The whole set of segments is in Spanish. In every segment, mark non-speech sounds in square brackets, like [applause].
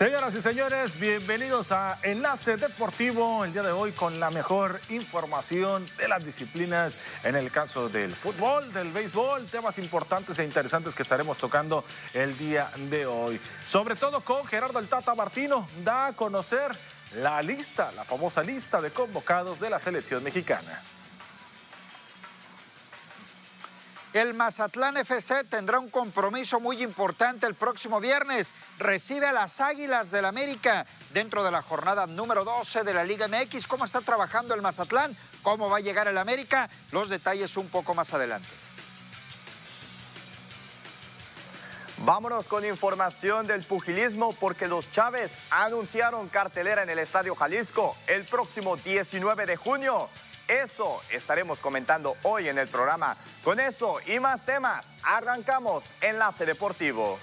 Señoras y señores, bienvenidos a Enlace Deportivo el día de hoy con la mejor información de las disciplinas en el caso del fútbol, del béisbol, temas importantes e interesantes que estaremos tocando el día de hoy. Sobre todo con Gerardo El Tata Martino, da a conocer la lista, la famosa lista de convocados de la selección mexicana. El Mazatlán FC tendrá un compromiso muy importante el próximo viernes. Recibe a las Águilas del América dentro de la jornada número 12 de la Liga MX. ¿Cómo está trabajando el Mazatlán? ¿Cómo va a llegar el América? Los detalles un poco más adelante. Vámonos con información del pugilismo porque los Chávez anunciaron cartelera en el Estadio Jalisco el próximo 19 de junio. Eso estaremos comentando hoy en el programa. Con eso y más temas, arrancamos Enlace Deportivo.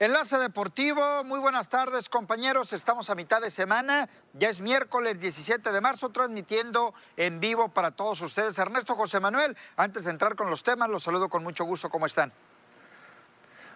Enlace Deportivo, muy buenas tardes compañeros, estamos a mitad de semana, ya es miércoles 17 de marzo, transmitiendo en vivo para todos ustedes. Ernesto José Manuel, antes de entrar con los temas, los saludo con mucho gusto, ¿cómo están?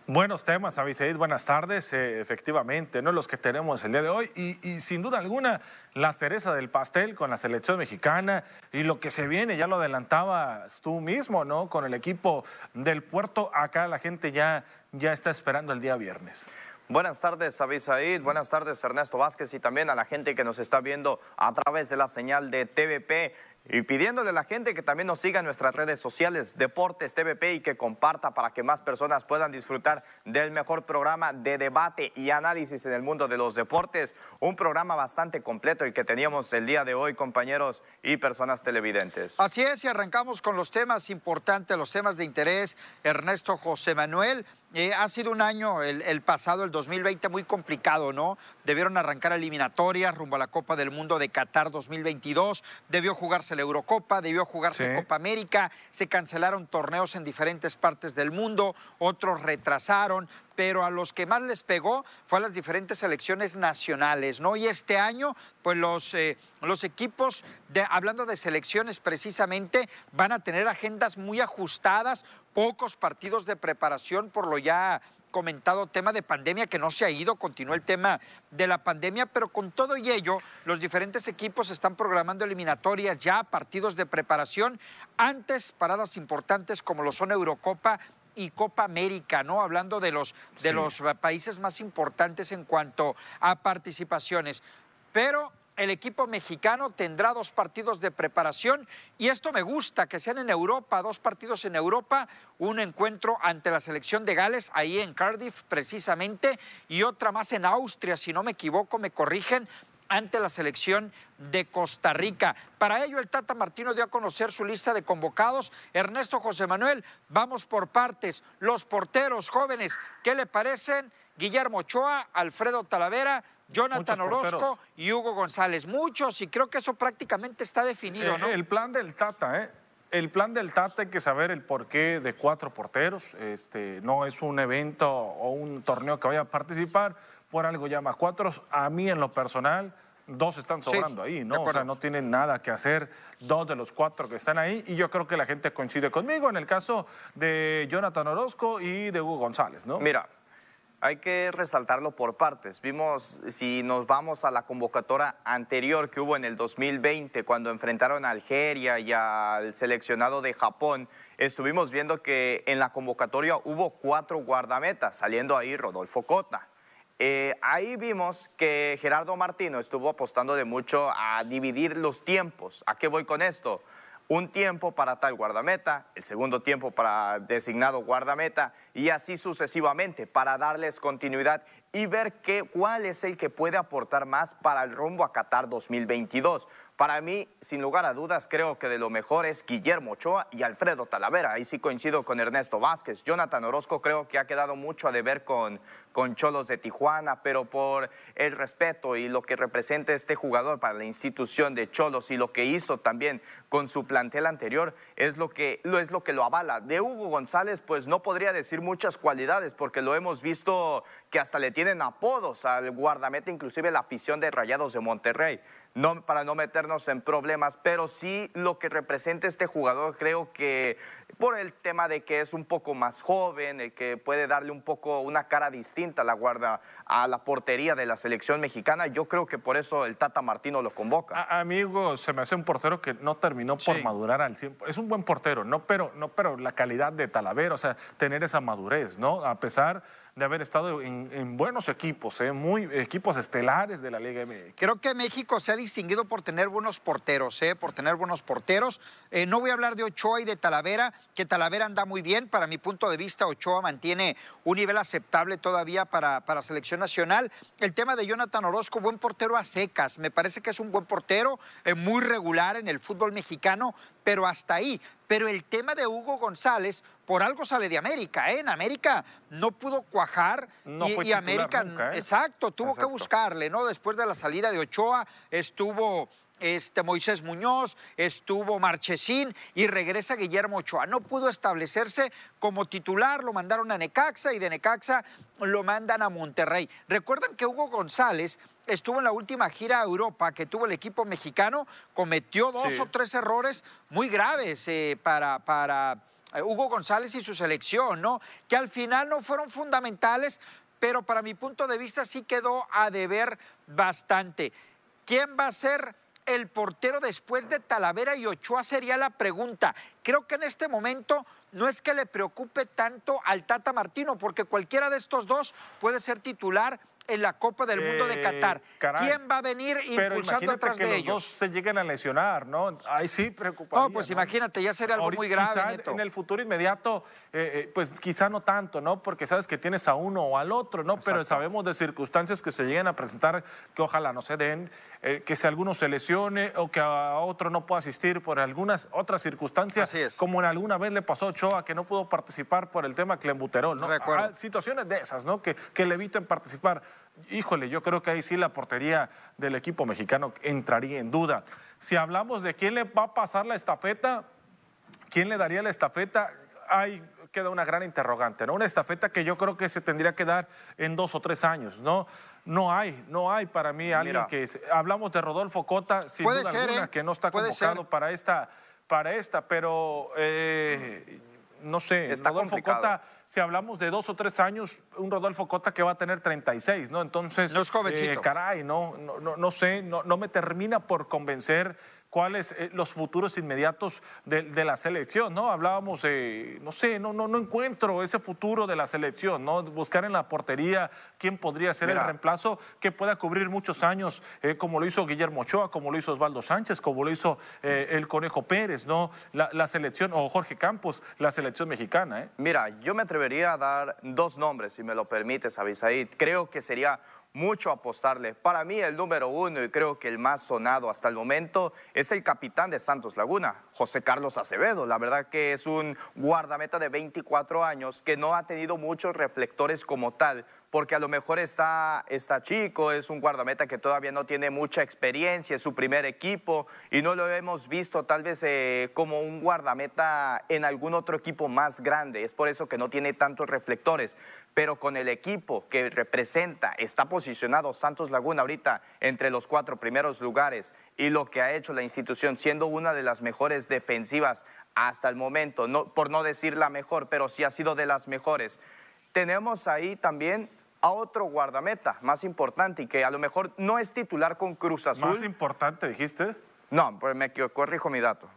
Buenos temas, Aviseid, buenas tardes. Eh, efectivamente, ¿no? los que tenemos el día de hoy. Y, sin duda alguna, la cereza del pastel con la selección mexicana y lo que se viene, ya lo adelantabas tú mismo, ¿no? Con el equipo del puerto. Acá la gente ya, ya está esperando el día viernes. Buenas tardes, Avisaid. Buenas tardes, Ernesto Vázquez, y también a la gente que nos está viendo a través de la señal de TVP. Y pidiéndole a la gente que también nos siga en nuestras redes sociales, Deportes TVP, y que comparta para que más personas puedan disfrutar del mejor programa de debate y análisis en el mundo de los deportes. Un programa bastante completo el que teníamos el día de hoy, compañeros y personas televidentes. Así es, y arrancamos con los temas importantes, los temas de interés. Ernesto José Manuel, eh, ha sido un año, el, pasado, el 2020, muy complicado, ¿no? Debieron arrancar eliminatorias rumbo a la Copa del Mundo de Qatar 2022, debió jugarse la Eurocopa, debió jugarse Copa América, se cancelaron torneos en diferentes partes del mundo, otros retrasaron, pero a los que más les pegó fue a las diferentes selecciones nacionales, ¿no? Y este año, pues los, eh, los equipos, de, hablando de selecciones precisamente, van a tener agendas muy ajustadas, pocos partidos de preparación por lo ya comentado tema de pandemia que no se ha ido, continúa el tema de la pandemia, pero con todo y ello, los diferentes equipos están programando eliminatorias ya, partidos de preparación, antes paradas importantes como lo son Eurocopa y Copa América, ¿no? Hablando de los, de los países más importantes en cuanto a participaciones. Pero el equipo mexicano tendrá dos partidos de preparación y esto me gusta, que sean en Europa, dos partidos en Europa, un encuentro ante la selección de Gales, ahí en Cardiff precisamente, y otra más en Austria, si no me equivoco, me corrigen, ante la selección de Costa Rica. Para ello, el Tata Martino dio a conocer su lista de convocados. Ernesto José Manuel, vamos por partes. Los porteros jóvenes, ¿qué le parecen? Guillermo Ochoa, Alfredo Talavera, Jonathan Orozco y Hugo González. Muchos, y creo que eso prácticamente está definido, eh, ¿no? El plan del Tata, ¿eh? El plan del Tata hay que saber el porqué de cuatro porteros. Este, no es un evento o un torneo que vaya a participar, por algo llama cuatro. A mí en lo personal dos están sobrando ahí, ¿no? O sea, no tienen nada que hacer dos de los cuatro que están ahí y yo creo que la gente coincide conmigo en el caso de Jonathan Orozco y de Hugo González, ¿no? Mira, hay que resaltarlo por partes. Vimos, si nos vamos a la convocatoria anterior que hubo en el 2020, cuando enfrentaron a Algeria y al seleccionado de Japón, estuvimos viendo que en la convocatoria hubo cuatro guardametas, saliendo ahí Rodolfo Cota. Eh, ahí vimos que Gerardo Martino estuvo apostando de mucho a dividir los tiempos. ¿A qué voy con esto? Un tiempo para tal guardameta, el segundo tiempo para designado guardameta y así sucesivamente para darles continuidad y ver qué, cuál es el que puede aportar más para el rumbo a Qatar 2022. Para mí, sin lugar a dudas, creo que de lo mejor es Guillermo Ochoa y Alfredo Talavera. Ahí sí coincido con Ernesto Vázquez. Jonathan Orozco creo que ha quedado mucho a deber con, con Cholos de Tijuana, pero por el respeto y lo que representa este jugador para la institución de Cholos y lo que hizo también con su plantel anterior, es lo que lo, es lo, que lo avala. De Hugo González, pues no podría decir muchas cualidades, porque lo hemos visto que hasta le tienen apodos al guardameta, inclusive la afición de Rayados de Monterrey. No, para no meternos en problemas, pero sí lo que representa este jugador, creo que por el tema de que es un poco más joven, el que puede darle un poco una cara distinta a la guarda, a la portería de la selección mexicana, yo creo que por eso el Tata Martino lo convoca. amigo, se me hace un portero que no terminó por madurar al 100%. Es un buen portero, no, pero, no, pero la calidad de Talavera, o sea, tener esa madurez, ¿no? A pesar de haber estado en, buenos equipos, ¿eh? muy equipos estelares de la Liga MX. Creo que México se ha distinguido por tener buenos porteros, ¿eh? por tener buenos porteros. Eh, no voy a hablar de Ochoa y de Talavera, que Talavera anda muy bien. Para mi punto de vista, Ochoa mantiene un nivel aceptable todavía para, para selección nacional. El tema de Jonathan Orozco, buen portero a secas. Me parece que es un buen portero, eh, muy regular en el fútbol mexicano, pero hasta ahí. Pero el tema de Hugo González, por algo sale de América, ¿eh? En América no pudo cuajar y, América, ¿eh? exacto, tuvo que buscarle, ¿no? Después de la salida de Ochoa estuvo este, Moisés Muñoz, estuvo Marchesín y regresa Guillermo Ochoa. No pudo establecerse como titular, lo mandaron a Necaxa y de Necaxa lo mandan a Monterrey. Recuerdan que Hugo González estuvo en la última gira a Europa que tuvo el equipo mexicano, cometió dos o tres errores muy graves eh, para, para eh, Hugo González y su selección, ¿no? Que al final no fueron fundamentales, pero para mi punto de vista sí quedó a deber bastante. ¿Quién va a ser el portero después de Talavera y Ochoa? Sería la pregunta. Creo que en este momento no es que le preocupe tanto al Tata Martino, porque cualquiera de estos dos puede ser titular en la Copa del Mundo de Qatar. Eh, ¿Quién va a venir impulsando atrás que de los ellos? Dos se lleguen a lesionar, ¿no? Ahí sí preocuparía. No, pues imagínate, ya sería algo muy grave. en el futuro inmediato, eh, eh, pues quizá no tanto, ¿no? Porque sabes que tienes a uno o al otro, ¿no? Pero sabemos de circunstancias que se lleguen a presentar que ojalá no se den, que si alguno se lesione o que a otro no pueda asistir por algunas otras circunstancias, como en alguna vez le pasó a Ochoa que no pudo participar por el tema clembuterol, ¿no? Ah, situaciones de esas, ¿no? Que, que le eviten participar. Híjole, yo creo que ahí sí la portería del equipo mexicano entraría en duda. Si hablamos de quién le va a pasar la estafeta, quién le daría la estafeta, ahí queda una gran interrogante, ¿no? Una estafeta que yo creo que se tendría que dar en dos o tres años, ¿no? No hay, no hay para mí alguien que... Hablamos de Rodolfo Cota, sin duda alguna, ¿eh? que no está convocado para esta, para esta, pero... Eh, no sé, Está Rodolfo Cota, si hablamos de dos o tres años, un Rodolfo Cota que va a tener 36, ¿no? Entonces, no es jovencito. Eh, caray, no, no, no, sé, no, no me termina por convencer cuáles eh, los futuros inmediatos de, la selección, ¿no? Hablábamos de, no sé, no, no, no encuentro ese futuro de la selección, ¿no? Buscar en la portería quién podría ser el reemplazo que pueda cubrir muchos años, eh, como lo hizo Guillermo Ochoa, como lo hizo Osvaldo Sánchez, como lo hizo eh, el Conejo Pérez, ¿no? La, selección, o Jorge Campos, la selección mexicana, ¿eh? Mira, yo me atrevería a dar dos nombres, si me lo permites, Abisaid. Creo que sería mucho apostarle. Para mí el número uno y creo que el más sonado hasta el momento es el capitán de Santos Laguna, José Carlos Acevedo. La verdad que es un guardameta de 24 años que no ha tenido muchos reflectores como tal, porque a lo mejor está, está chico, es un guardameta que todavía no tiene mucha experiencia, es su primer equipo y no lo hemos visto tal vez eh, como un guardameta en algún otro equipo más grande. Es por eso que no tiene tantos reflectores. Pero con el equipo que representa, está posicionado Santos Laguna ahorita entre los cuatro primeros lugares y lo que ha hecho la institución siendo una de las mejores defensivas hasta el momento, por no decir la mejor, pero sí ha sido de las mejores. Tenemos ahí también a otro guardameta más importante y que a lo mejor no es titular con Cruz Azul. ¿Más importante dijiste? No, pues me corrijo mi dato.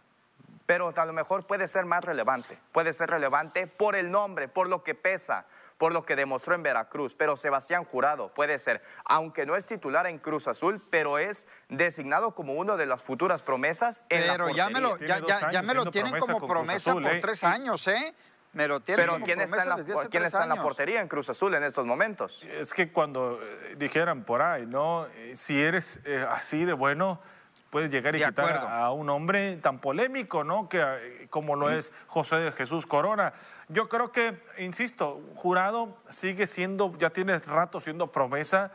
Pero a lo mejor puede ser más relevante. Puede ser relevante por el nombre, por lo que pesa, por lo que demostró en Veracruz. Pero Sebastián Jurado puede ser, aunque no es titular en Cruz Azul, pero es designado como uno de las futuras promesas en pero la ya me lo, ya, ya, me lo tienen como promesa por ¿eh? tres años, ¿eh? Pero ¿quién está, en la, ¿quién está en la portería en Cruz Azul en estos momentos? Es que cuando eh, dijeran por ahí, ¿no? Eh, Si eres eh, así de bueno, puedes llegar y De quitar acuerdo. a un hombre tan polémico, ¿no? Que, eh, como lo es José de Jesús Corona. Yo creo que, insisto, Jurado sigue siendo, ya tiene rato siendo promesa,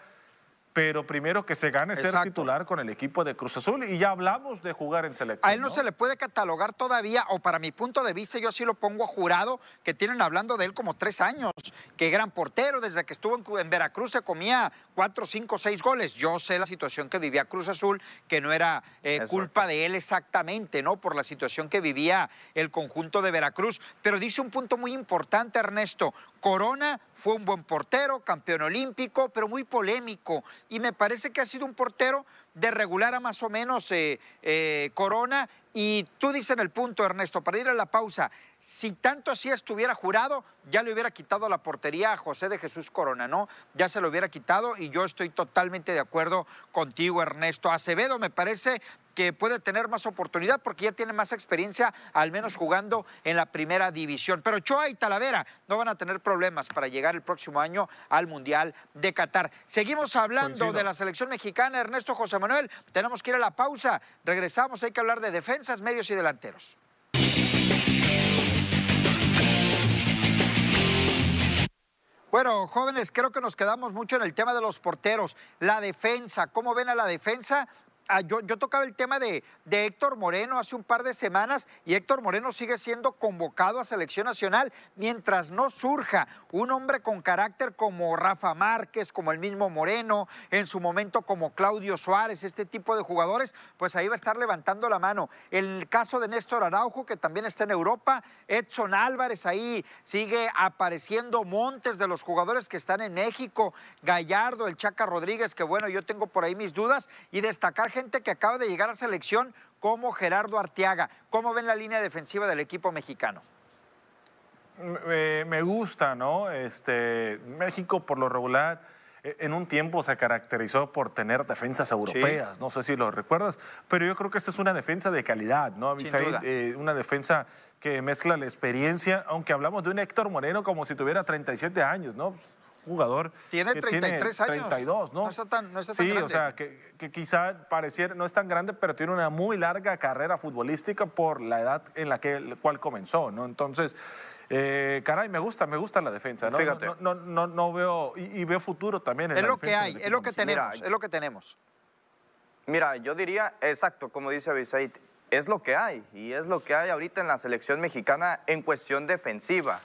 pero primero que se gane ser titular con el equipo de Cruz Azul y ya hablamos de jugar en selección. A él no, se le puede catalogar todavía, o para mi punto de vista, yo sí lo pongo a jurado, que tienen hablando de él como tres años, que gran portero, desde que estuvo en, Veracruz se comía cuatro, cinco, seis goles. Yo sé la situación que vivía Cruz Azul, que no era eh, culpa de él exactamente, ¿no? Por la situación que vivía el conjunto de Veracruz. Pero dice un punto muy importante, Ernesto. Corona fue un buen portero, campeón olímpico, pero muy polémico. Y me parece que ha sido un portero de regular a más o menos eh, eh, Corona. Y tú dices en el punto, Ernesto, para ir a la pausa, si tanto así estuviera jurado, ya le hubiera quitado la portería a José de Jesús Corona, ¿no? Ya se lo hubiera quitado y yo estoy totalmente de acuerdo contigo, Ernesto. Acevedo me parece que puede tener más oportunidad porque ya tiene más experiencia, al menos jugando en la primera división. Pero Choa y Talavera no van a tener problemas para llegar el próximo año al Mundial de Qatar. Seguimos hablando Coincido. de la selección mexicana, Ernesto José Manuel. Tenemos que ir a la pausa. Regresamos, hay que hablar de defensas, medios y delanteros. Bueno, jóvenes, creo que nos quedamos mucho en el tema de los porteros. La defensa, ¿cómo ven a la defensa? Ah, yo, tocaba el tema de, de Héctor Moreno hace un par de semanas y Héctor Moreno sigue siendo convocado a selección nacional mientras no surja un hombre con carácter como Rafa Márquez, como el mismo Moreno, en su momento como Claudio Suárez, este tipo de jugadores, pues ahí va a estar levantando la mano. El caso de Néstor Araujo, que también está en Europa, Edson Álvarez ahí sigue apareciendo montes de los jugadores que están en México, Gallardo, el Chaca Rodríguez, que bueno, yo tengo por ahí mis dudas, y destacar gente que acaba de llegar a selección como Gerardo Arteaga. ¿Cómo ven la línea defensiva del equipo mexicano? Me, me gusta, ¿no? Este, México por lo regular eh, en un tiempo se caracterizó por tener defensas europeas, no sé si lo recuerdas, pero yo creo que esta es una defensa de calidad, ¿no? Abisaid, eh, una defensa que mezcla la experiencia, aunque hablamos de un Héctor Moreno como si tuviera 37 años, ¿no? Jugador Tiene que 33 años. 32, ¿no? No está tan- no está tan sí, grande. o sea, que, que quizá pareciera, no es tan grande, pero tiene una muy larga carrera futbolística por la edad en la que el cual comenzó, ¿no? Entonces, eh, caray, me gusta, me gusta la defensa, ¿no? Fíjate. No, no, no, no veo, y, y veo futuro también en Es la lo que hay, es lo que tenemos, Mira, es lo que tenemos. Mira, yo diría, exacto, como dice Abisaid, es lo que hay. Y es lo que hay ahorita en la selección mexicana en cuestión defensiva.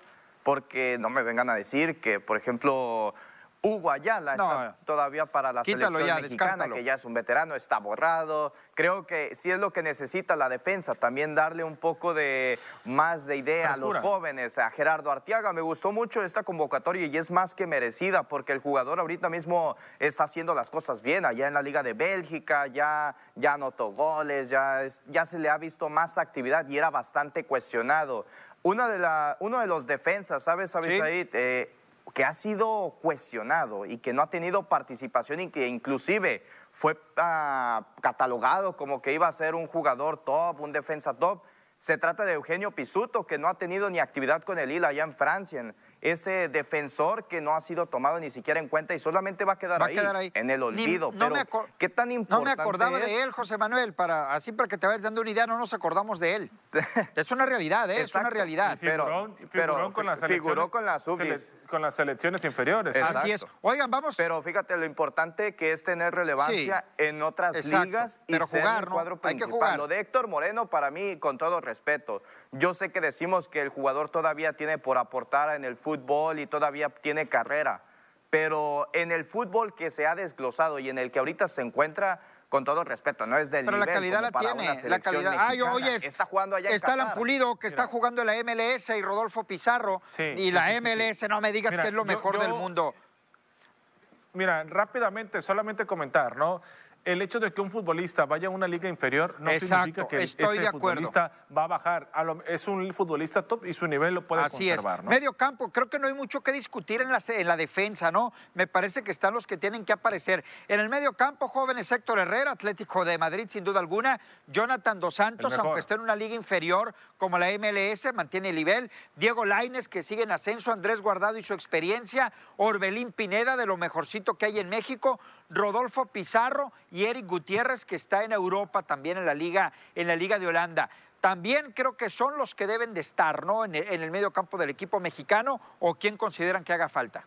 Porque no me vengan a decir que, por ejemplo, Hugo Ayala No. está todavía para la selección ya, mexicana, descártalo. que ya es un veterano, está borrado. Creo que sí es lo que necesita la defensa, también darle un poco de más de idea a los Frescura. jóvenes. A Gerardo Arteaga me gustó mucho esta convocatoria y es más que merecida porque el jugador ahorita mismo está haciendo las cosas bien. Allá en la Liga de Bélgica ya, ya anotó goles, ya, ya se le ha visto más actividad y era bastante cuestionado. Una de la, uno de los defensas, ¿sabes, Abisaid? Eh, que ha sido cuestionado y que no ha tenido participación y que inclusive fue ah, catalogado como que iba a ser un jugador top, un defensa top. Se trata de Eugenio Pisuto, que no ha tenido ni actividad con el Lille allá en Francia. Ese defensor que no ha sido tomado ni siquiera en cuenta y solamente va a quedar, Va a ahí, quedar ahí. en el Ni- olvido. no Pero, me acor- ¿qué tan No importante me acordaba es? de él, José Manuel, para, así para que te vayas dando una idea, no nos acordamos de él. [laughs] es una realidad, ¿eh? es una realidad. Y Pero- figuró pero con las figuró selecciones- con las sele- con las selecciones inferiores. Exacto. Así es. Oigan, vamos. Pero fíjate lo importante que es tener relevancia en otras exacto. ligas y Pero ser jugar, el ¿no? cuadro Hay que jugar. Lo de Héctor Moreno, para mí, con todo respeto, yo sé que decimos que el jugador todavía tiene por aportar en el fútbol y todavía tiene carrera, pero en el fútbol que se ha desglosado y en el que ahorita se encuentra, con todo respeto, no es del Pero la nivel calidad como la tiene, la calidad. Mexicana. oye, está jugando allá está Alan Qatar. Pulido, que está jugando en la MLS y Rodolfo Pizarro. Sí, y la sí, sí, MLS, no me digas Mira, que es lo yo- mejor yo- del mundo. Mira, rápidamente, solamente comentar, ¿no? El hecho de que un futbolista vaya a una liga inferior no significa que ese futbolista va a bajar. es un futbolista top y su nivel lo puede Así conservar. Es. Medio campo, creo que no hay mucho que discutir en la, en la defensa, ¿no? Me parece que están los que tienen que aparecer. En el medio campo, jóvenes Héctor Herrera, Atlético de Madrid, sin duda alguna. Jonathan Dos Santos, aunque esté en una liga inferior como la MLS, mantiene el nivel. Diego Laines, que sigue en ascenso. Andrés Guardado y su experiencia. Orbelín Pineda, de lo mejorcito que hay en México. Rodolfo Pizarro y Eric Gutiérrez, que está en Europa también en la Liga, en la Liga de Holanda. También creo que son los que deben de estar, ¿no? En el, medio campo del equipo mexicano, o quién consideran que haga falta.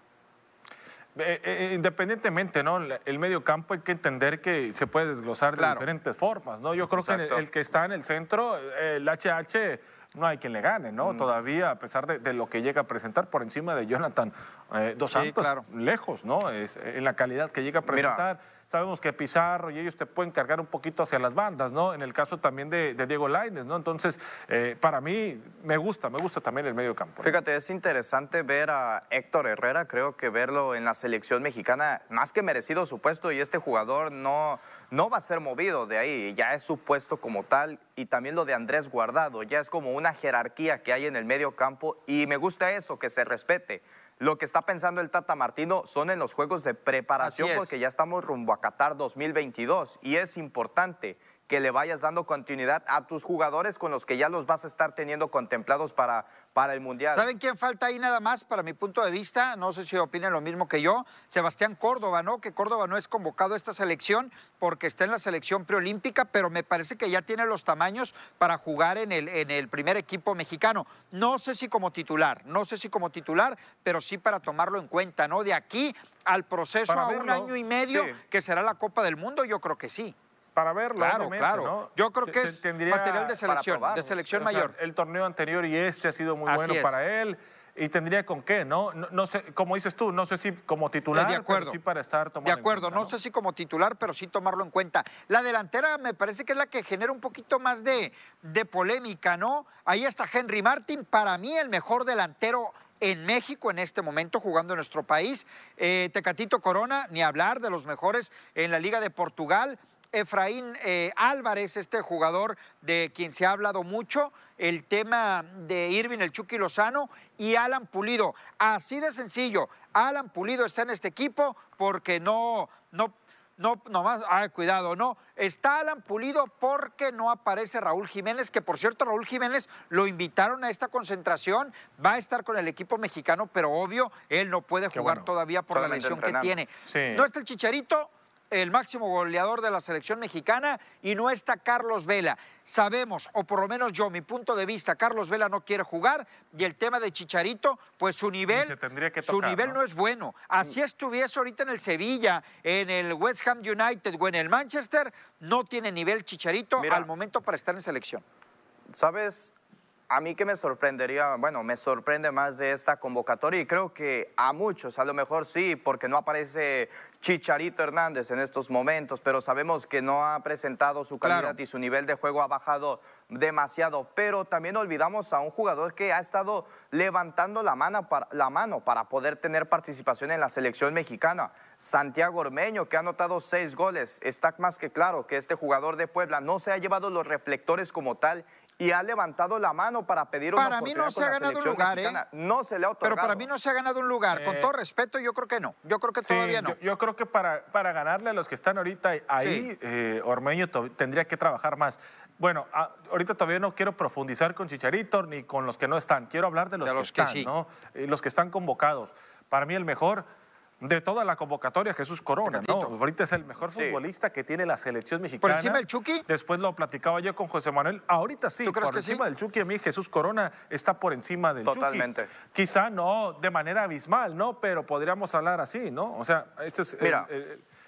Eh, eh, independientemente, ¿no? El medio campo hay que entender que se puede desglosar de diferentes formas, ¿no? Yo creo que el, que está en el centro, el HH no hay quien le gane, ¿no? Todavía, a pesar de, lo que llega a presentar por encima de Jonathan eh, Dos Santos, lejos, ¿no? Es, en la calidad que llega a presentar. Sabemos que Pizarro y ellos te pueden cargar un poquito hacia las bandas, ¿no? En el caso también de, Diego Laines, ¿no? Entonces, eh, para mí, me gusta, me gusta también el medio campo. Fíjate, es interesante ver a Héctor Herrera, creo que verlo en la selección mexicana, más que merecido su puesto, y este jugador no, no va a ser movido de ahí, ya es su puesto como tal, y también lo de Andrés Guardado, ya es como una jerarquía que hay en el medio campo, y me gusta eso, que se respete. Lo que está pensando el Tata Martino son en los juegos de preparación porque ya estamos rumbo a Qatar 2022 y es importante que le vayas dando continuidad a tus jugadores con los que ya los vas a estar teniendo contemplados para, para el Mundial. ¿Saben quién falta ahí nada más para mi punto de vista? No sé si opinan lo mismo que yo. Sebastián Córdoba, ¿no? Que Córdoba no es convocado a esta selección porque está en la selección preolímpica, pero me parece que ya tiene los tamaños para jugar en el, en el primer equipo mexicano. No sé si como titular, no sé si como titular, pero sí para tomarlo en cuenta, ¿no? De aquí al proceso a un año y medio que será la Copa del Mundo, yo creo que sí para verlo. Claro, claro. Yo creo que es material de selección, de selección mayor. el torneo anterior y este ha sido muy bueno para él. Y tendría con qué, ¿no? ¿no? sé, como dices tú, no sé si como titular, de acuerdo. pero sí para estar tomando De acuerdo, no, sé si como titular, pero sí tomarlo en cuenta. La delantera me parece que es la que genera un poquito más de, de polémica, ¿no? Ahí está Henry Martin, para mí el mejor delantero en México en este momento jugando en nuestro país. Eh, Tecatito Corona, ni hablar de los mejores en la Liga de Portugal. Efraín eh, Álvarez, este jugador de quien se ha hablado mucho, el tema de Irving el Chucky Lozano y Alan Pulido. Así de sencillo, Alan Pulido está en este equipo porque no, no, no, nomás, ay, cuidado, no, está Alan Pulido porque no aparece Raúl Jiménez, que por cierto Raúl Jiménez lo invitaron a esta concentración, va a estar con el equipo mexicano, pero obvio, él no puede jugar todavía por la lesión que tiene. No está el Chicharito, el máximo goleador de la selección mexicana y no está Carlos Vela. Sabemos, o por lo menos yo, mi punto de vista, Carlos Vela no quiere jugar y el tema de Chicharito, pues su nivel, su nivel ¿no? es bueno. Así estuviese ahorita en el Sevilla, en el West Ham United o en el Manchester, no tiene nivel Chicharito al momento para estar en selección. ¿Sabes? A mí que me sorprendería, bueno, me sorprende más de esta convocatoria y creo que a muchos, a lo mejor sí, porque no aparece Chicharito Hernández en estos momentos, pero sabemos que no ha presentado su calidad y su nivel de juego ha bajado demasiado. Pero también olvidamos a un jugador que ha estado levantando la mano para, la mano para poder tener participación en la selección mexicana. Santiago Ormeño, que ha anotado seis goles. Está más que claro que este jugador de Puebla no se ha llevado los reflectores como tal y ha levantado la mano para pedir una Para mí no se ha ganado un lugar, ¿eh? No se le ha otorgado. Pero para mí no se ha ganado un lugar. Con eh, todo respeto, yo creo que no. Yo creo que todavía no. Yo, creo que para, para ganarle a los que están ahorita ahí, eh, Ormeño tendría que trabajar más. Bueno, ahorita todavía no quiero profundizar con Chicharito ni con los que no están. Quiero hablar de los, que, están, ¿no? los que están convocados. Para mí el mejor de toda la convocatoria, Jesús Corona, ¿no? Ahorita es el mejor futbolista que tiene la selección mexicana. ¿Por encima del Chucky? Después lo platicaba yo con José Manuel. Ahorita sí, por encima del Chucky. A mí Jesús Corona está por encima del Totalmente. Quizá no de manera abismal, ¿no? Pero podríamos hablar así, ¿no? O sea, este es... Mira,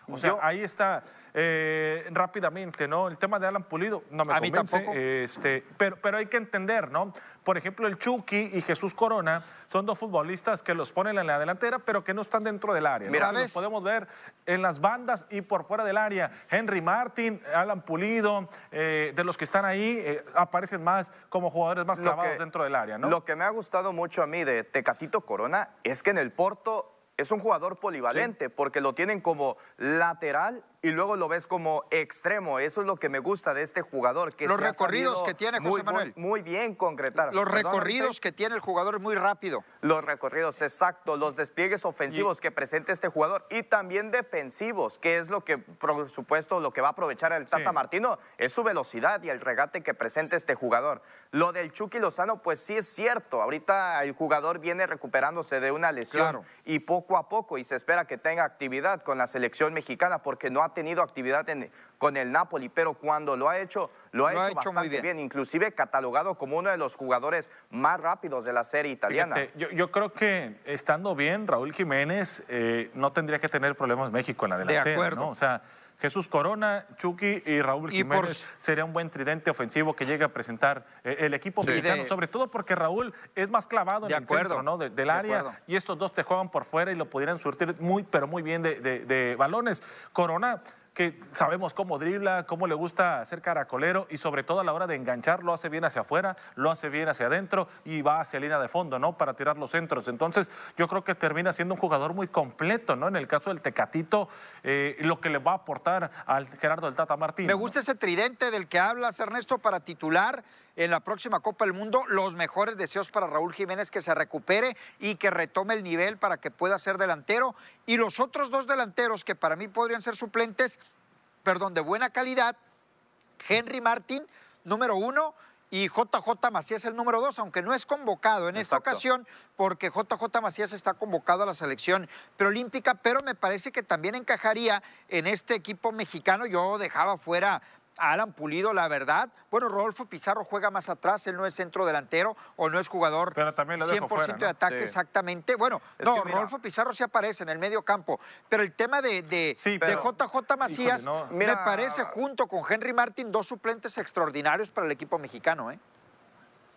o sea, ahí está eh, rápidamente, ¿no? El tema de Alan Pulido no me convence. Este, pero, pero hay que entender, ¿no? Por ejemplo, el Chucky y Jesús Corona son dos futbolistas que los ponen en la delantera, pero que no están dentro del área. Mira, Los podemos ver en las bandas y por fuera del área. Henry Martin, Alan Pulido, eh, de los que están ahí, eh, aparecen más como jugadores más clavados dentro del área, ¿no? Lo que me ha gustado mucho a mí de Tecatito Corona es que en el Porto es un jugador polivalente porque lo tienen como lateral y luego lo ves como extremo. Eso es lo que me gusta de este jugador. Que Los recorridos que tiene José muy, Manuel. Muy, muy bien concretar. Los Perdón, recorridos que tiene el jugador es muy rápido. Los recorridos, exacto, los despliegues ofensivos que presenta este jugador y también defensivos, que es lo que, por supuesto, lo que va a aprovechar el Tata Sí. Martino, es su velocidad y el regate que presenta este jugador. Lo del Chucky Lozano, pues sí es cierto, ahorita el jugador viene recuperándose de una lesión Claro. y poco a poco, y se espera que tenga actividad con la selección mexicana, porque no ha tenido actividad en- con el Napoli, pero cuando lo ha hecho, lo ha Lo ha hecho, hecho muy bastante bien. bien, inclusive catalogado como uno de los jugadores más rápidos de la serie italiana. Fíjate, yo, yo creo que estando bien, Raúl Jiménez eh, no tendría que tener problemas México en la delantera. acuerdo. ¿no? O sea, Jesús Corona, Chucky y Raúl Y por- Jiménez sería un buen tridente ofensivo que llegue a presentar eh, el equipo Sí. mexicano, De- sobre todo porque Raúl es más clavado De en el centro ¿no? de- del de área y estos dos te juegan por fuera y lo pudieran surtir muy, pero muy bien de balones. Corona que sabemos cómo dribla, cómo le gusta ser caracolero y sobre todo a la hora de enganchar lo hace bien hacia afuera, lo hace bien hacia adentro y va hacia línea de fondo, ¿no? Para tirar los centros. Entonces yo creo que termina siendo un jugador muy completo, ¿no? En el caso del Tecatito, eh, lo que le va a aportar al Gerardo del Tata Martín. Me gusta ese tridente del que hablas, Ernesto, para titular en la próxima Copa del Mundo. Los mejores deseos para Raúl Jiménez que se recupere y que retome el nivel para que pueda ser delantero. Y los otros dos delanteros que para mí podrían ser suplentes, perdón, de buena calidad, Henry Martin, número uno, y JJ Macías, el número dos, aunque no es convocado en esta ocasión, porque JJ Macías está convocado a la selección preolímpica, pero me parece que también encajaría en este equipo mexicano. Yo dejaba fuera a Alan Pulido, la verdad. Bueno, Rodolfo Pizarro juega más atrás, él no es centro delantero o no es jugador Pero también lo dejo 100% fuera, de ataque, Sí. exactamente. Bueno, Es no, Rodolfo Pizarro sí aparece en el medio campo, pero el tema de, de, Sí, de pero- JJ Macías Híjole, no. me Mira- parece junto con Henry Martin dos suplentes extraordinarios para el equipo mexicano. ¿eh?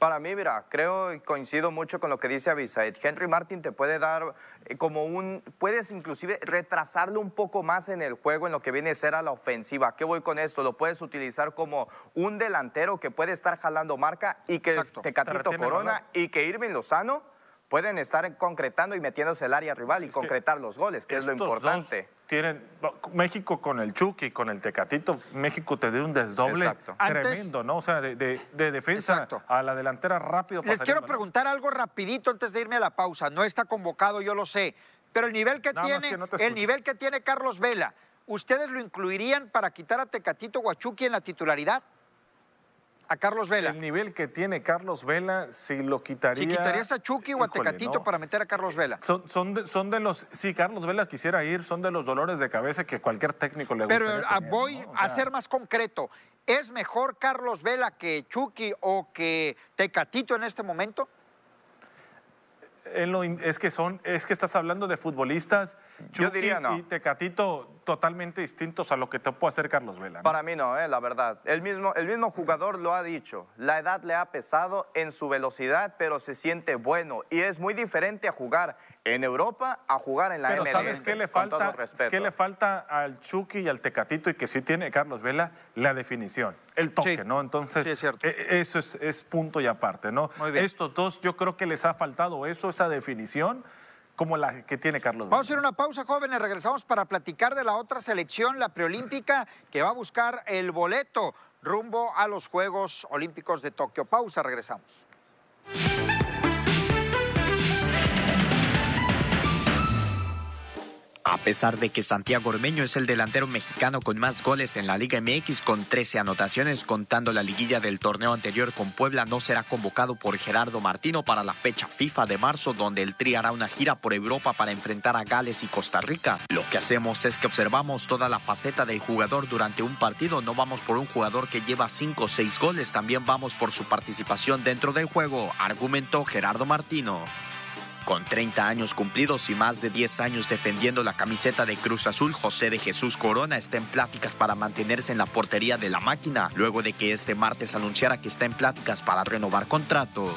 Para mí, mira, creo y coincido mucho con lo que dice Abisaid. Henry Martin te puede dar eh, como un. Puedes inclusive retrasarlo un poco más en el juego, en lo que viene a ser a la ofensiva. ¿A ¿Qué voy con esto? Lo puedes utilizar como un delantero que puede estar jalando marca y que Exacto. Te Tecatito Corona y que Irving Lozano pueden estar concretando y metiéndose el área rival y concretar los goles, que es lo importante. tienen México con el Chucky, con el Tecatito, México te dio un desdoble Exacto. Antes- tremendo, ¿no? O sea, de, de- de defensa Exacto. a la delantera rápido. Les quiero preguntar algo rapidito antes de irme a la pausa. No está convocado, yo lo sé, pero el nivel que Nada tiene, que no te el nivel que tiene Carlos Vela, ¿ustedes lo incluirían para quitar a Tecatito Guachuqui en la titularidad? A Carlos Vela. El nivel que tiene Carlos Vela, si lo quitaría. Si quitarías a Chucky o a Híjole, Tecatito no. para meter a Carlos Vela. Son, son, de, son de los. Si Carlos Vela quisiera ir, son de los dolores de cabeza que cualquier técnico le Pero gustaría ah, tener, voy ¿no? O a ser más concreto. ¿Es mejor Carlos Vela que Chucky o que Tecatito en este momento? en lo es que son, es que estás hablando de futbolistas, Yo Chucky diría no. y Tecatito totalmente distintos a lo que te puede hacer Carlos Vela. ¿no? Para mí no, eh, la verdad. El mismo, el mismo jugador lo ha dicho. La edad le ha pesado en su velocidad, pero se siente bueno. Y es muy diferente a jugar en Europa a jugar en la Pero MLS. ¿sabes qué le falta? ¿Qué le falta al Chucky y al Tecatito y que sí tiene Carlos Vela? La definición, el toque, Sí. ¿no? Entonces, Sí, es cierto. e- eso es, es punto y aparte, ¿no? Muy bien. Estos dos yo creo que les ha faltado eso, esa definición, como la que tiene Carlos Vamos a hacer una pausa, jóvenes. Regresamos para platicar de la otra selección, la preolímpica, que va a buscar el boleto rumbo a los Juegos Olímpicos de Tokio. Pausa, regresamos. A pesar de que Santiago Ormeño es el delantero mexicano con más goles en la Liga MX con 13 anotaciones, contando la liguilla del torneo anterior con Puebla, no será convocado por Gerardo Martino para la fecha FIFA de marzo, donde el Tri hará una gira por Europa para enfrentar a Gales y Costa Rica. Lo que hacemos es que observamos toda la faceta del jugador durante un partido, no vamos por un jugador que lleva 5 o 6 goles, también vamos por su participación dentro del juego, argumentó Gerardo Martino. Con 30 años cumplidos y más de 10 años defendiendo la camiseta de Cruz Azul, José de Jesús Corona está en pláticas para mantenerse en la portería de la máquina, luego de que este martes anunciara que está en pláticas para renovar contrato.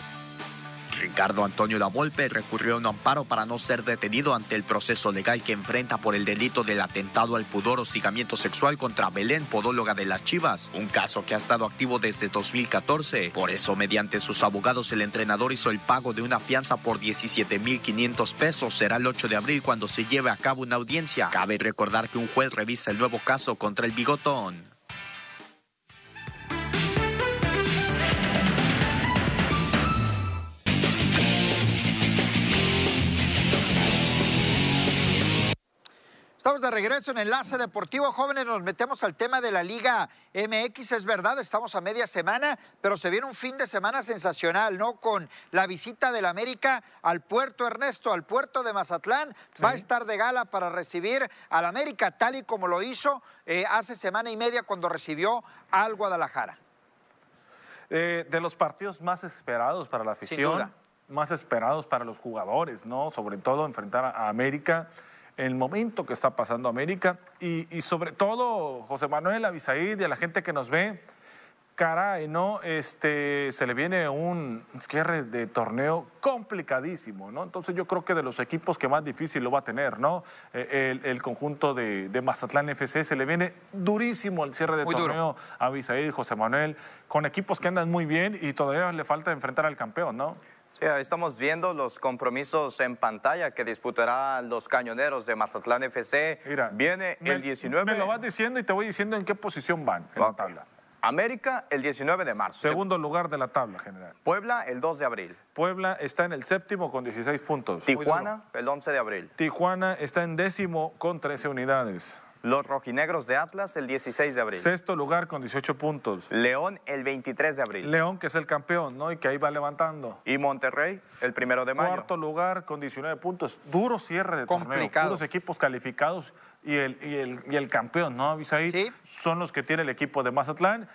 Ricardo Antonio Lavolpe recurrió a un amparo para no ser detenido ante el proceso legal que enfrenta por el delito del atentado al pudor hostigamiento sexual contra Belén, podóloga de las Chivas, un caso que ha estado activo desde 2014. Por eso, mediante sus abogados, el entrenador hizo el pago de una fianza por 17.500 pesos. Será el 8 de abril cuando se lleve a cabo una audiencia. Cabe recordar que un juez revisa el nuevo caso contra el bigotón. Estamos de regreso en Enlace Deportivo. Jóvenes, nos metemos al tema de la Liga MX. Es verdad, estamos a media semana, pero se viene un fin de semana sensacional, ¿no? Con la visita del América al puerto Ernesto, al puerto de Mazatlán. Va a estar de gala para recibir al América, tal y como lo hizo eh, hace semana y media cuando recibió al Guadalajara. Eh, de los partidos más esperados para la afición, más esperados para los jugadores, ¿no? Sobre todo enfrentar a América el momento que está pasando América y, sobre todo José Manuel Avisaíd y a la gente que nos ve, caray, ¿no? Este, se le viene un cierre de torneo complicadísimo, ¿no? Entonces yo creo que de los equipos que más difícil lo va a tener, ¿no? Eh, el, conjunto de, Mazatlán FC se le viene durísimo el cierre de torneo a Avisaíd y José Manuel, con equipos que andan muy bien y todavía le falta enfrentar al campeón, ¿no? Sí, ahí estamos viendo los compromisos en pantalla que disputarán los cañoneros de Mazatlán FC. Mira, viene el 19. Me lo vas diciendo y te voy diciendo en qué posición van en la tabla. América el 19 de marzo. Segundo lugar de la tabla general. Puebla el 2 de abril. Puebla está en el séptimo con 16 puntos. Tijuana el 11 de abril. Tijuana está en décimo con 13 unidades. Los rojinegros de Atlas el 16 de abril. Sexto lugar con 18 puntos. León el 23 de abril. León que es el campeón, ¿no? Y que ahí va levantando. Y Monterrey el primero de mayo. Cuarto lugar con 19 puntos. Duro cierre de Complicado. torneo. equipos calificados y el, y el, y el campeón, ¿no? Avisaí, ¿Sí? son los que tiene el equipo de Mazatlán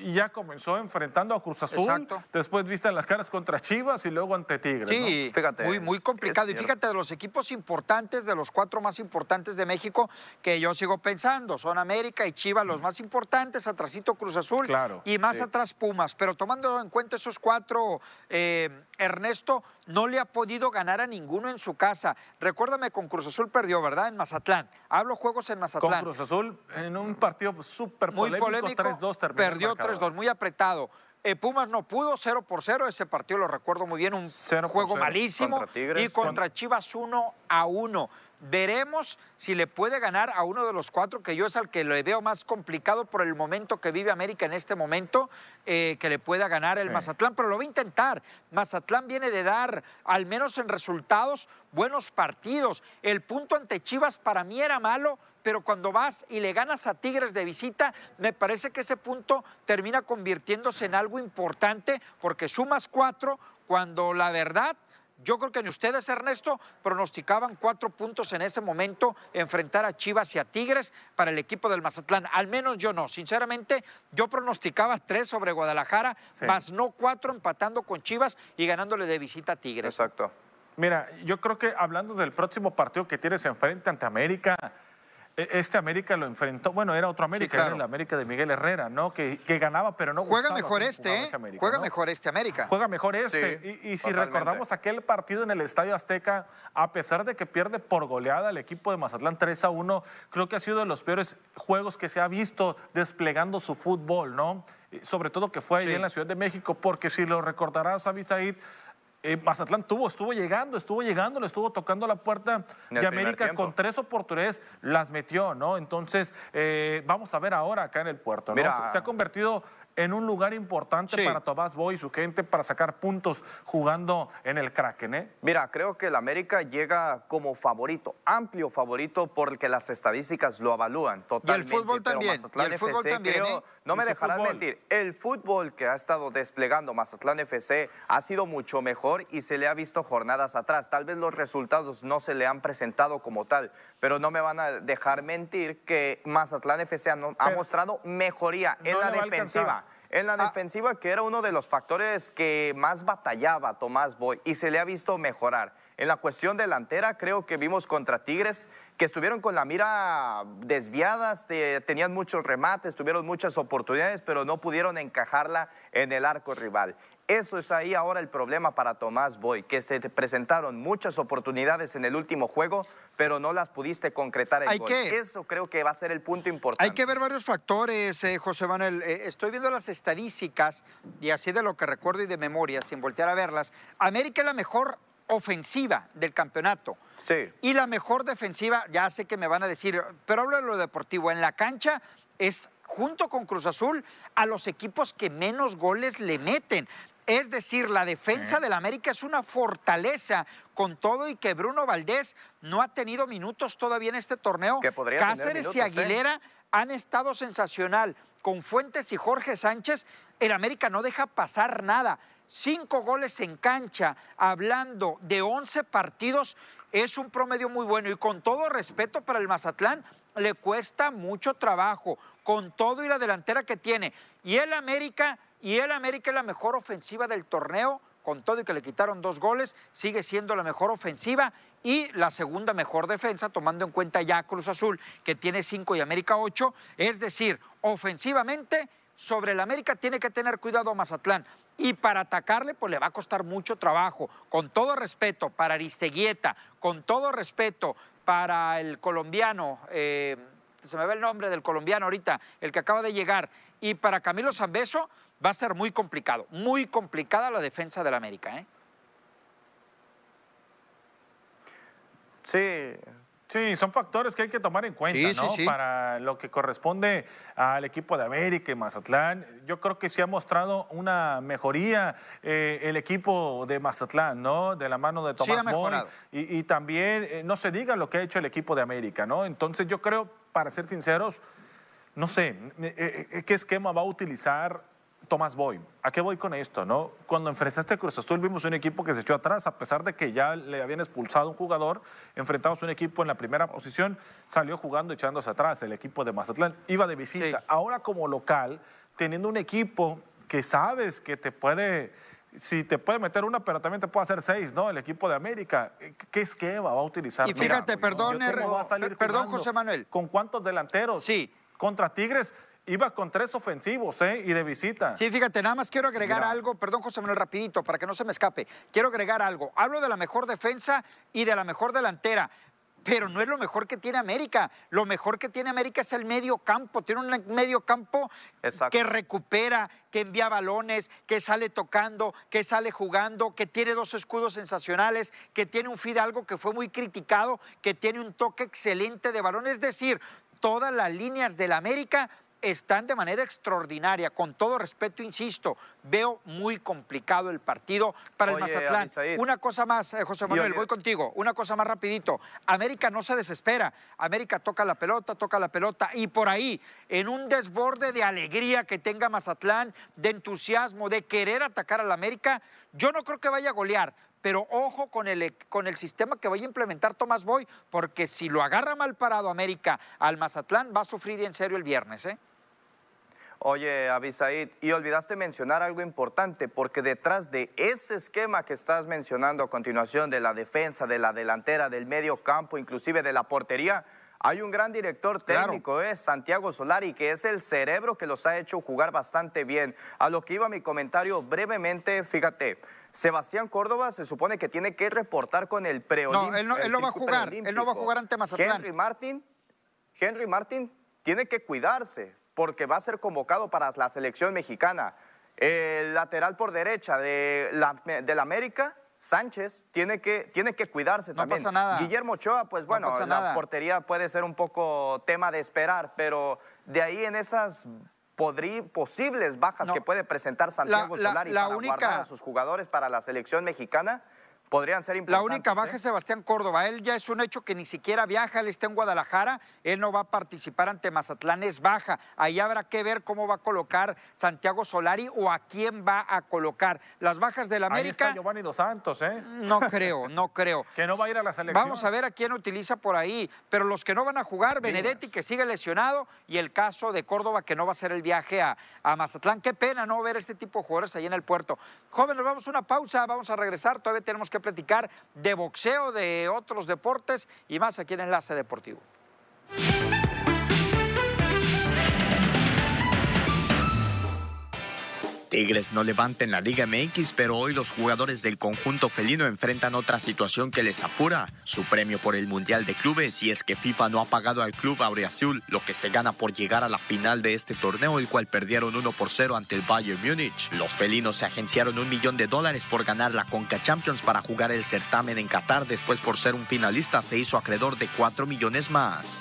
y ya comenzó enfrentando a Cruz Azul. Después viste las caras contra Chivas y luego ante Tigres. Sí, fíjate. Muy, muy complicado. Y fíjate, de los equipos importantes, de los cuatro más importantes de México, que yo sigo pensando, son América y Chivas los más importantes, atrásito Cruz Azul y más atrás Pumas. Pero tomando en cuenta esos cuatro, eh, Ernesto no le ha podido ganar a ninguno en su casa. Recuérdame, con Cruz Azul perdió, ¿verdad? En Mazatlán. Hablo juegos en Mazatlán. Con Cruz Azul, en un partido súper polémico, polémico 3-2 Perdió 3-2, muy apretado. Eh, Pumas no pudo, 0 por 0. Ese partido lo recuerdo muy bien, un juego malísimo. y contra Chivas 1 a 1. Veremos si le puede ganar a uno de los cuatro, que yo es al que le veo más complicado por el momento que vive América en este momento, eh, que le pueda ganar el Mazatlán, pero lo va a intentar. Mazatlán viene de dar, al menos en resultados, buenos partidos. El punto ante Chivas para mí era malo, pero cuando vas y le ganas a Tigres de visita, me parece que ese punto termina convirtiéndose en algo importante porque sumas cuatro cuando la verdad yo creo que ni ustedes, Ernesto, pronosticaban cuatro puntos en ese momento enfrentar a Chivas y a Tigres para el equipo del Mazatlán. Al menos yo no. Sinceramente, yo pronosticaba tres sobre Guadalajara, más no cuatro empatando con Chivas y ganándole de visita a Tigres. Exacto. Mira, yo creo que hablando del próximo partido que tienes enfrente ante América, este América lo enfrentó, bueno, era otro América, era el América de Miguel Herrera, ¿no? Que, ganaba, pero no Juega mejor este, ¿eh? Juega mejor este América. Juega mejor este. y, si recordamos aquel partido en el Estadio Azteca, a pesar de que pierde por goleada el equipo de Mazatlán 3 a 1, creo que ha sido de los peores juegos que se ha visto desplegando su fútbol, ¿no? Sobre todo que fue ahí en la Ciudad de México, porque si lo recordarás, Abisaid, eh, Mazatlán tuvo, estuvo llegando, estuvo llegando, le estuvo tocando la puerta de América con tres oportunidades, las metió, ¿no? Entonces, eh, vamos a ver ahora acá en el puerto, ¿no? se ha convertido en un lugar importante para Tomás Boy y su gente para sacar puntos jugando en el Kraken. ¿eh? Mira, creo que el América llega como favorito, amplio favorito, porque las estadísticas lo avalúan totalmente. Y el fútbol también. el fútbol también, ¿eh? No me dejarás mentir, el fútbol que ha estado desplegando Mazatlán FC ha sido mucho mejor y se le ha visto jornadas atrás. Tal vez los resultados no se le han presentado como tal, pero no me van a dejar mentir que Mazatlán FC ha, mostrado mejoría en la defensiva. En la ah. defensiva, que era uno de los factores que más batallaba Tomás Boy y se le ha visto mejorar. En la cuestión delantera, creo que vimos contra Tigres que estuvieron con la mira desviadas, tenían muchos remates, tuvieron muchas oportunidades, pero no pudieron encajarla en el arco rival. Eso es ahí ahora el problema para Tomás Boy, que se te presentaron muchas oportunidades en el último juego, pero no las pudiste concretar en Hay gol. que- Eso creo que va a ser el punto importante. Hay que ver varios factores, eh, José Manuel. Eh, estoy viendo las estadísticas y así de lo que recuerdo y de memoria, sin voltear a verlas. América es la mejor ofensiva del campeonato. Sí. Y la mejor defensiva, ya sé que me van a decir, pero hablo de lo deportivo. En la cancha es, junto con Cruz Azul, a los equipos que menos goles le meten. Es decir, la defensa del América es una fortaleza con todo y que Bruno Valdés no ha tenido minutos todavía en este torneo. Que podría Cáceres y ¿eh? Aguilera han estado sensacional. Con Fuentes y Jorge Sánchez, el América no deja pasar nada. Cinco goles en cancha, hablando de 11 partidos, es un promedio muy bueno. Y con todo respeto para el Mazatlán, le cuesta mucho trabajo, con todo y la delantera que tiene. Y el América, y el América es la mejor ofensiva del torneo, con todo y que le quitaron dos goles, sigue siendo la mejor ofensiva y la segunda mejor defensa, tomando en cuenta ya Cruz Azul, que tiene cinco y América ocho. Es decir, ofensivamente, sobre el América tiene que tener cuidado Mazatlán. Y para atacarle, pues le va a costar mucho trabajo. Con todo respeto para Aristeguieta, con todo respeto para el colombiano, eh, se me ve el nombre del colombiano ahorita, el que acaba de llegar, y para Camilo Zambeso, va a ser muy complicado, muy complicada la defensa del América. ¿eh? Sí, Sí, son factores que hay que tomar en cuenta, Sí, sí, ¿no? sí. Para lo que corresponde al equipo de América y Mazatlán. Yo creo que sí ha mostrado una mejoría eh, el equipo de Mazatlán, ¿no? De la mano de Tomás Boy. Y, y también eh, no se diga lo que ha hecho el equipo de América, ¿no? Entonces yo creo, para ser sinceros, no sé, eh, ¿qué esquema va a utilizar Tomás Boy? ¿A qué voy con esto, no? Cuando enfrentaste a Cruz Azul vimos un equipo que se echó atrás, a pesar de que ya le habían expulsado un jugador, enfrentamos un equipo en la primera posición, salió jugando echándose atrás, el equipo de Mazatlán, iba de visita. Sí. Ahora como local, teniendo un equipo que sabes que te puede... Si te puede meter una, pero también te puede hacer seis, ¿no? El equipo de América. ¿Qué esquema va a utilizar? Y fíjate, Mira, perdón, yo R- cómo va a salir per- perdón, José Manuel. ¿Con cuántos delanteros? Sí. Contra Tigres iba con tres ofensivos, ¿eh? Y de visita. Sí, fíjate, nada más quiero agregar Mira. algo, perdón José Manuel, rapidito, para que no se me escape. Quiero agregar algo. Hablo de la mejor defensa y de la mejor delantera. Pero no es lo mejor que tiene América. Lo mejor que tiene América es el medio campo. Tiene un medio campo Exacto. que recupera, que envía balones, que sale tocando, que sale jugando, que tiene dos escudos sensacionales, que tiene un Fidalgo que fue muy criticado, que tiene un toque excelente de balón. Es decir, todas las líneas del América están de manera extraordinaria. Con todo respeto, insisto, veo muy complicado el partido para el Mazatlán. Una cosa más, eh, José Manuel, voy contigo. Una cosa más rapidito. América no se desespera. América toca la pelota, toca la pelota y por ahí, en un desborde de alegría que tenga Mazatlán, de entusiasmo, de querer atacar al América, yo no creo que vaya a golear. Pero ojo con el, con el sistema que vaya a implementar Tomás Boy, porque si lo agarra mal parado América al Mazatlán, va a sufrir en serio el viernes. ¿eh? Oye, Abisaid, y olvidaste mencionar algo importante, porque detrás de ese esquema que estás mencionando a continuación, de la defensa, de la delantera, del medio campo, inclusive de la portería, hay un gran director Claro. técnico, es Santiago Solari, que es el cerebro que los ha hecho jugar bastante bien. A lo que iba mi comentario brevemente, fíjate, Sebastián Córdoba se supone que tiene que reportar con el preolímpico. No, él no- él no va a jugar, él no va a jugar ante Mazatlán. Henry Martin, Henry Martin tiene que cuidarse porque va a ser convocado para la selección mexicana. El lateral por derecha de la, del América, Sánchez, tiene que, tiene que cuidarse No también. pasa nada. Guillermo Ochoa, pues No bueno, la portería puede ser un poco tema de esperar, pero de ahí en esas podrí- posibles bajas No. que puede presentar Santiago La- la- Solari la para única- guardar a sus jugadores para la selección mexicana, podrían ser La importantes. única baja ¿eh? es Sebastián Córdoba. Él ya es un hecho que ni siquiera viaja, él está en Guadalajara, él no va a participar ante Mazatlán, es baja. Ahí habrá que ver cómo va a colocar Santiago Solari o a quién va a colocar. Las bajas del Ahí está América, Giovanni Dos Santos, ¿eh? no creo, no creo. [laughs] Que no va a ir a la selección. Vamos a ver a quién utiliza por ahí. Pero los que no van a jugar, Benedetti que sigue lesionado y el caso de Córdoba que no va a hacer el viaje a, a Mazatlán. Qué pena no ver este tipo de jugadores ahí en el puerto. Jóvenes, vamos a una pausa, vamos a regresar. Todavía tenemos que platicar de boxeo, de otros deportes y más aquí en Enlace Deportivo. Tigres no levanta en la Liga MX, pero hoy los jugadores del conjunto felino enfrentan otra situación que les apura, su premio por el Mundial de Clubes, y es que FIFA no ha pagado al club Aureazul lo que se gana por llegar a la final de este torneo, el cual perdieron 1 por 0 ante el Bayern Múnich. Los felinos se agenciaron un millón de dólares por ganar la Conca Champions para jugar el certamen en Qatar, después por ser un finalista se hizo acreedor de 4 millones más.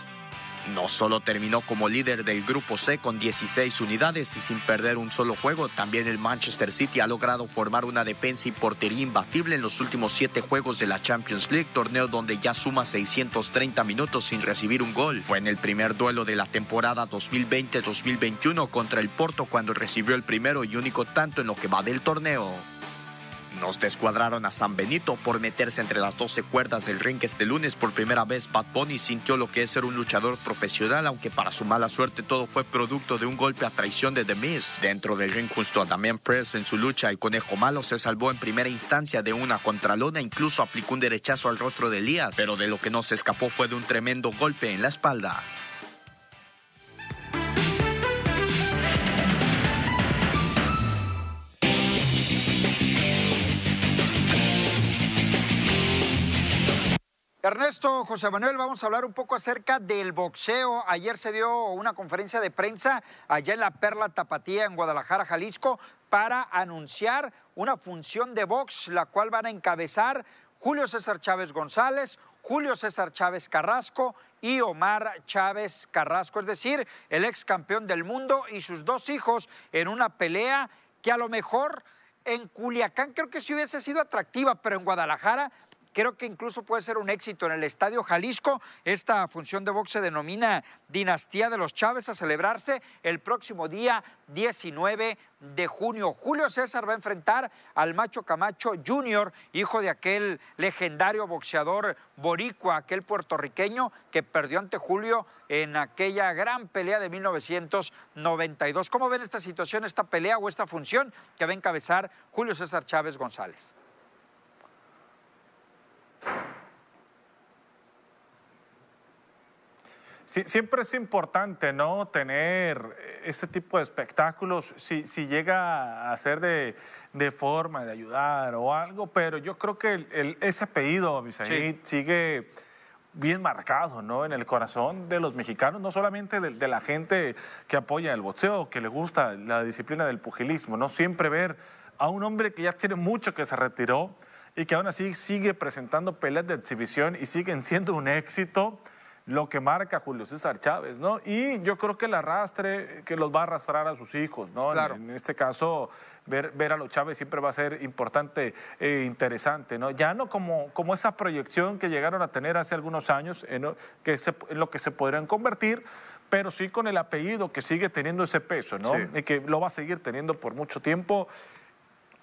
No solo terminó como líder del Grupo C con 16 unidades y sin perder un solo juego, también el Manchester City ha logrado formar una defensa y portería imbatible en los últimos siete juegos de la Champions League, torneo donde ya suma 630 minutos sin recibir un gol. Fue en el primer duelo de la temporada 2020-2021 contra el Porto cuando recibió el primero y único tanto en lo que va del torneo. Nos descuadraron a San Benito por meterse entre las 12 cuerdas del ring este lunes. Por primera vez, Bad Bunny sintió lo que es ser un luchador profesional, aunque para su mala suerte todo fue producto de un golpe a traición de The Miz. Dentro del ring, justo a Damian Press en su lucha, el conejo malo se salvó en primera instancia de una contralona, incluso aplicó un derechazo al rostro de Elías, pero de lo que no se escapó fue de un tremendo golpe en la espalda. Ernesto, José Manuel, vamos a hablar un poco acerca del boxeo. Ayer se dio una conferencia de prensa allá en la Perla Tapatía, en Guadalajara, Jalisco, para anunciar una función de box, la cual van a encabezar Julio César Chávez González, Julio César Chávez Carrasco y Omar Chávez Carrasco, es decir, el ex campeón del mundo y sus dos hijos en una pelea que a lo mejor en Culiacán creo que sí hubiese sido atractiva, pero en Guadalajara Creo que incluso puede ser un éxito en el Estadio Jalisco. Esta función de box se denomina Dinastía de los Chávez a celebrarse el próximo día 19 de junio. Julio César va a enfrentar al Macho Camacho Jr., hijo de aquel legendario boxeador boricua, aquel puertorriqueño que perdió ante Julio en aquella gran pelea de 1992. ¿Cómo ven esta situación, esta pelea o esta función que va a encabezar Julio César Chávez González? Siempre es importante, ¿no? Tener este tipo de espectáculos, si, si llega a ser de, de, forma de ayudar o algo, pero yo creo que el, ese apellido, Abisaid, sigue bien marcado, ¿no? En el corazón de los mexicanos, no solamente de, de, la gente que apoya el boxeo, que le gusta la disciplina del pugilismo, ¿no? Siempre ver a un hombre que ya tiene mucho que se retiró y que aún así sigue presentando peleas de exhibición y siguen siendo un éxito lo que marca Julio César Chávez, ¿no? Y yo creo que el arrastre, que los va a arrastrar a sus hijos, ¿no? Claro. En, este caso, ver, ver, a los Chávez siempre va a ser importante e interesante, ¿no? Ya no como, como esa proyección que llegaron a tener hace algunos años, en, que en lo que se podrían convertir, pero sí con el apellido que sigue teniendo ese peso, ¿no? Y que lo va a seguir teniendo por mucho tiempo.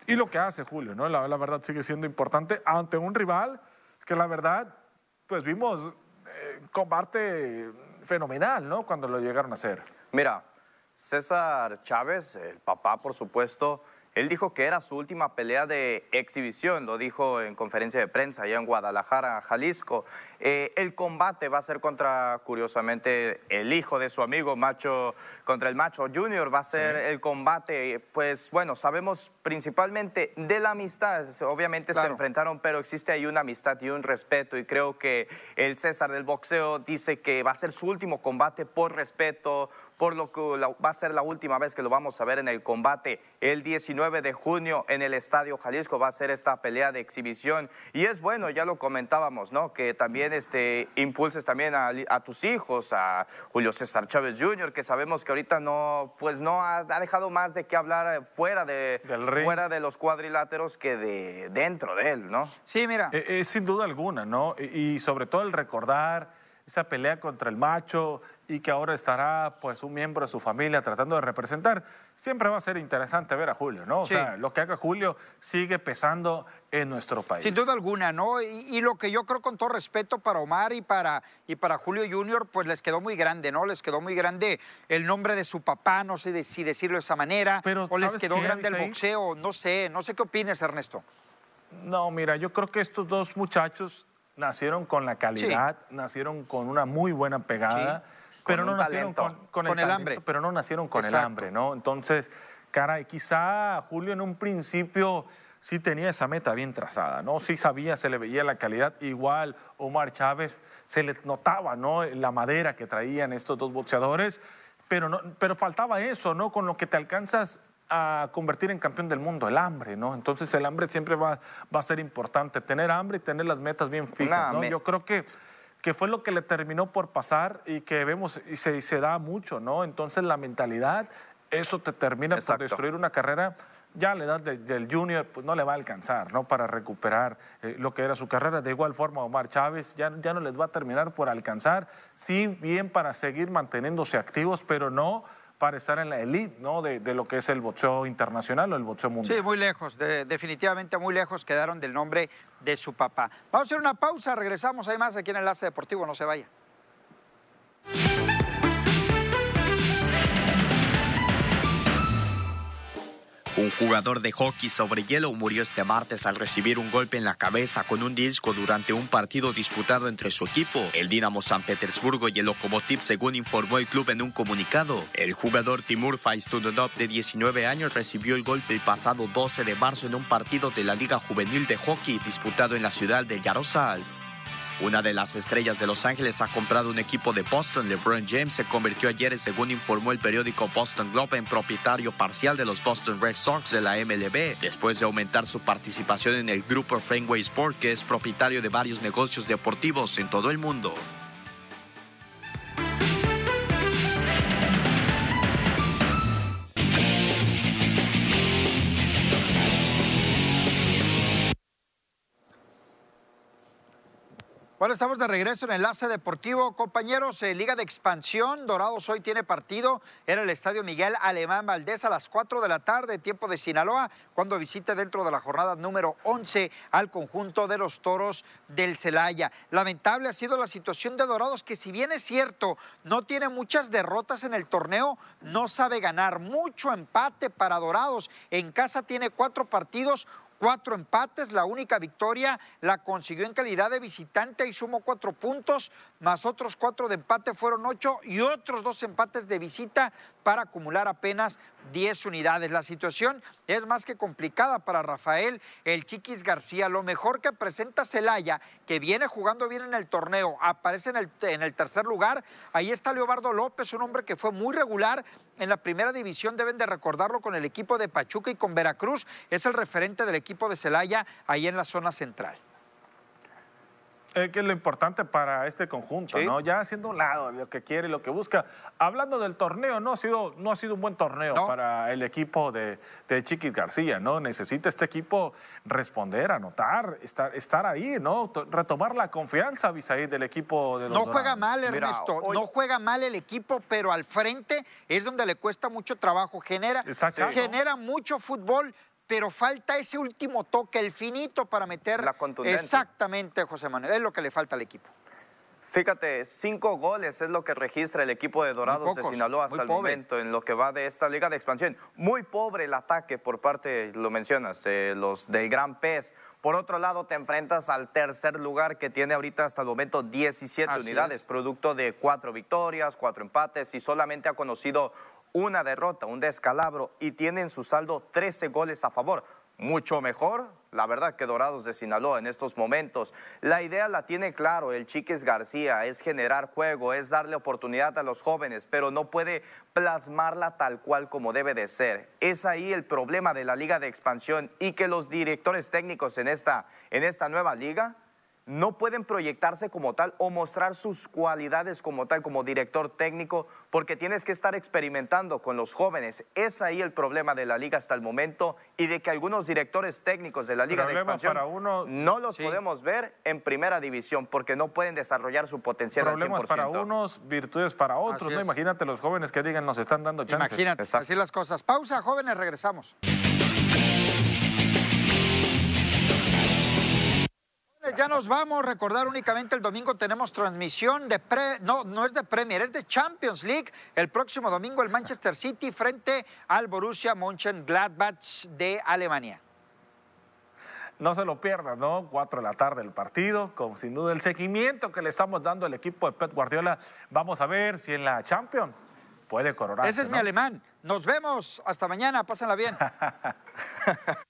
Y lo que hace Julio, ¿no? La, la verdad sigue siendo importante ante un rival que la verdad, pues vimos combate fenomenal, ¿no? Cuando lo llegaron a hacer. Mira, César Chávez, el papá, por supuesto, él dijo que era su última pelea de exhibición, lo dijo en conferencia de prensa allá en Guadalajara, Jalisco. Eh, el combate va a ser contra, curiosamente, el hijo de su amigo Macho, contra el Macho Junior, va a ser el combate, pues bueno, sabemos principalmente de la amistad, obviamente se enfrentaron, pero existe ahí una amistad y un respeto y creo que el César del boxeo dice que va a ser su último combate por respeto, por lo que va a ser la última vez que lo vamos a ver en el combate. El 19 de junio en el Estadio Jalisco va a ser esta pelea de exhibición. Y es bueno, ya lo comentábamos, ¿no? Que también este, impulses también a, tus hijos, a Julio César Chávez Jr., que sabemos que ahorita no, pues no ha, dejado más de qué hablar fuera de, fuera de los cuadriláteros que de dentro de él, ¿no? Sí, mira. Es, e, sin duda alguna, ¿no? y sobre todo el recordar esa pelea contra el macho y que ahora estará pues un miembro de su familia tratando de representar, siempre va a ser interesante ver a Julio, ¿no? O sea, lo que haga Julio sigue pesando en nuestro país. Sin duda alguna, ¿no? Y, lo que yo creo con todo respeto para Omar y para, y para Julio Junior, pues les quedó muy grande, ¿no? Les quedó muy grande el nombre de su papá, no sé si decirlo de esa manera, Pero, o les quedó grande el boxeo, no sé, no sé qué opinas, Ernesto. No, mira, yo creo que estos dos muchachos nacieron con la calidad, nacieron con una muy buena pegada, pero no nacieron con, el, hambre. Pero no nacieron con el hambre, ¿no? Entonces, caray, quizá Julio en un principio sí tenía esa meta bien trazada, ¿no? Sí sabía, se le veía la calidad. Igual Omar Chávez, se le notaba, ¿no? La madera que traían estos dos boxeadores, pero, no, pero faltaba eso, ¿no? Con lo que te alcanzas a convertir en campeón del mundo, el hambre, ¿no? Entonces el hambre siempre va, va a ser importante, tener hambre y tener las metas bien fijas, ¿no? Yo creo que que fue lo que le terminó por pasar y que vemos y se, se da mucho, ¿no? Entonces la mentalidad, eso te termina por destruir una carrera ya a la edad del junior pues no le va a alcanzar, ¿no? Para recuperar eh, lo que era su carrera. De igual forma, Omar Chávez ya, ya no les va a terminar por alcanzar. Sí, bien para seguir manteniéndose activos, pero no para estar en la elite, ¿no? De, lo que es el boxeo internacional o el boxeo mundial. Sí, muy lejos, definitivamente muy lejos quedaron del nombre de su papá. Vamos a hacer una pausa, regresamos, hay más aquí en Enlace Deportivo, no se vaya. Un jugador de hockey sobre hielo murió este martes al recibir un golpe en la cabeza con un disco durante un partido disputado entre su equipo, el Dinamo San Petersburgo y el Lokomotiv, según informó el club en un comunicado. El jugador Timur Faistunov, de 19 años, recibió el golpe el pasado 12 de marzo en un partido de la Liga Juvenil de Hockey disputado en la ciudad de Yarosal. Una de las estrellas de Los Ángeles ha comprado un equipo de Boston. LeBron James se convirtió ayer, según informó el periódico Boston Globe, en propietario parcial de los Boston Red Sox de la MLB, después de aumentar su participación en el grupo Fenway Sport, que es propietario de varios negocios deportivos en todo el mundo. Bueno, estamos de regreso en Enlace Deportivo. Compañeros, eh, Liga de Expansión, Dorados hoy tiene partido. Era el Estadio Miguel Alemán Valdés a las 4 de la tarde, tiempo de Sinaloa, cuando visite dentro de la jornada número 11 al conjunto de los Toros del Celaya. Lamentable ha sido la situación de Dorados, que si bien es cierto, no tiene muchas derrotas en el torneo, no sabe ganar. Mucho empate para Dorados. En casa tiene cuatro partidos, cuatro empates, la única victoria la consiguió en calidad de visitante y sumó cuatro puntos, más otros cuatro de empate fueron ocho y otros dos empates de visita para acumular apenas 10 unidades. La situación es más que complicada para Rafael El Chiquis García. Lo mejor que presenta Celaya, que viene jugando bien en el torneo, aparece en el, en el tercer lugar. Ahí está Leobardo López, un hombre que fue muy regular en la primera división. Deben de recordarlo con el equipo de Pachuca y con Veracruz. Es el referente del equipo de Celaya ahí en la zona central es que es lo importante para este conjunto, ¿no? Ya haciendo un lado lo que quiere y lo que busca. Hablando del torneo, no ha sido, no ha sido un buen torneo para el equipo de, de Chiquis García, ¿no? Necesita este equipo responder, anotar, estar, estar ahí, ¿no? Retomar la confianza, Visaí, del equipo de los No juega mal, Ernesto, no juega mal el equipo, pero al frente es donde le cuesta mucho trabajo. Genera, genera mucho fútbol, pero falta ese último toque, el finito para meter... La contundencia. Exactamente, José Manuel, es lo que le falta al equipo. Fíjate, cinco goles es lo que registra el equipo de Dorados de Sinaloa hasta el momento en lo que va de esta liga de expansión. Muy pobre el ataque por parte, lo mencionas, los del Gran Pez. Por otro lado, te enfrentas al tercer lugar que tiene ahorita hasta el momento 17 unidades, producto de cuatro victorias, cuatro empates y solamente ha conocido una derrota, un descalabro y tienen su saldo 13 goles a favor. Mucho mejor, la verdad, que Dorados de Sinaloa en estos momentos. La idea la tiene claro el Chiques García, es generar juego, es darle oportunidad a los jóvenes, pero no puede plasmarla tal cual como debe de ser. Es ahí el problema de la liga de expansión y que los directores técnicos en esta, en esta nueva liga no pueden proyectarse como tal o mostrar sus cualidades como tal, como director técnico, porque tienes que estar experimentando con los jóvenes. Es ahí el problema de la liga hasta el momento y de que algunos directores técnicos de la liga de expansión para uno, no los podemos ver en primera división porque no pueden desarrollar su potencial Problemas al 100%. para unos, virtudes para otros. ¿no? Imagínate los jóvenes que digan nos están dando chances. Imagínate, así las cosas. Pausa, jóvenes, regresamos. Ya nos vamos. Recordar únicamente el domingo tenemos transmisión de pre, no, no es de Premier, es de Champions League. El próximo domingo el Manchester City frente al Borussia Mönchengladbach de Alemania. No se lo pierdan, ¿no? Cuatro de la tarde el partido, con sin duda el seguimiento que le estamos dando al equipo de Pep Guardiola. Vamos a ver si en la Champions puede coronar. Ese es mi alemán. Nos vemos. Hasta mañana. Pásenla bien. [laughs]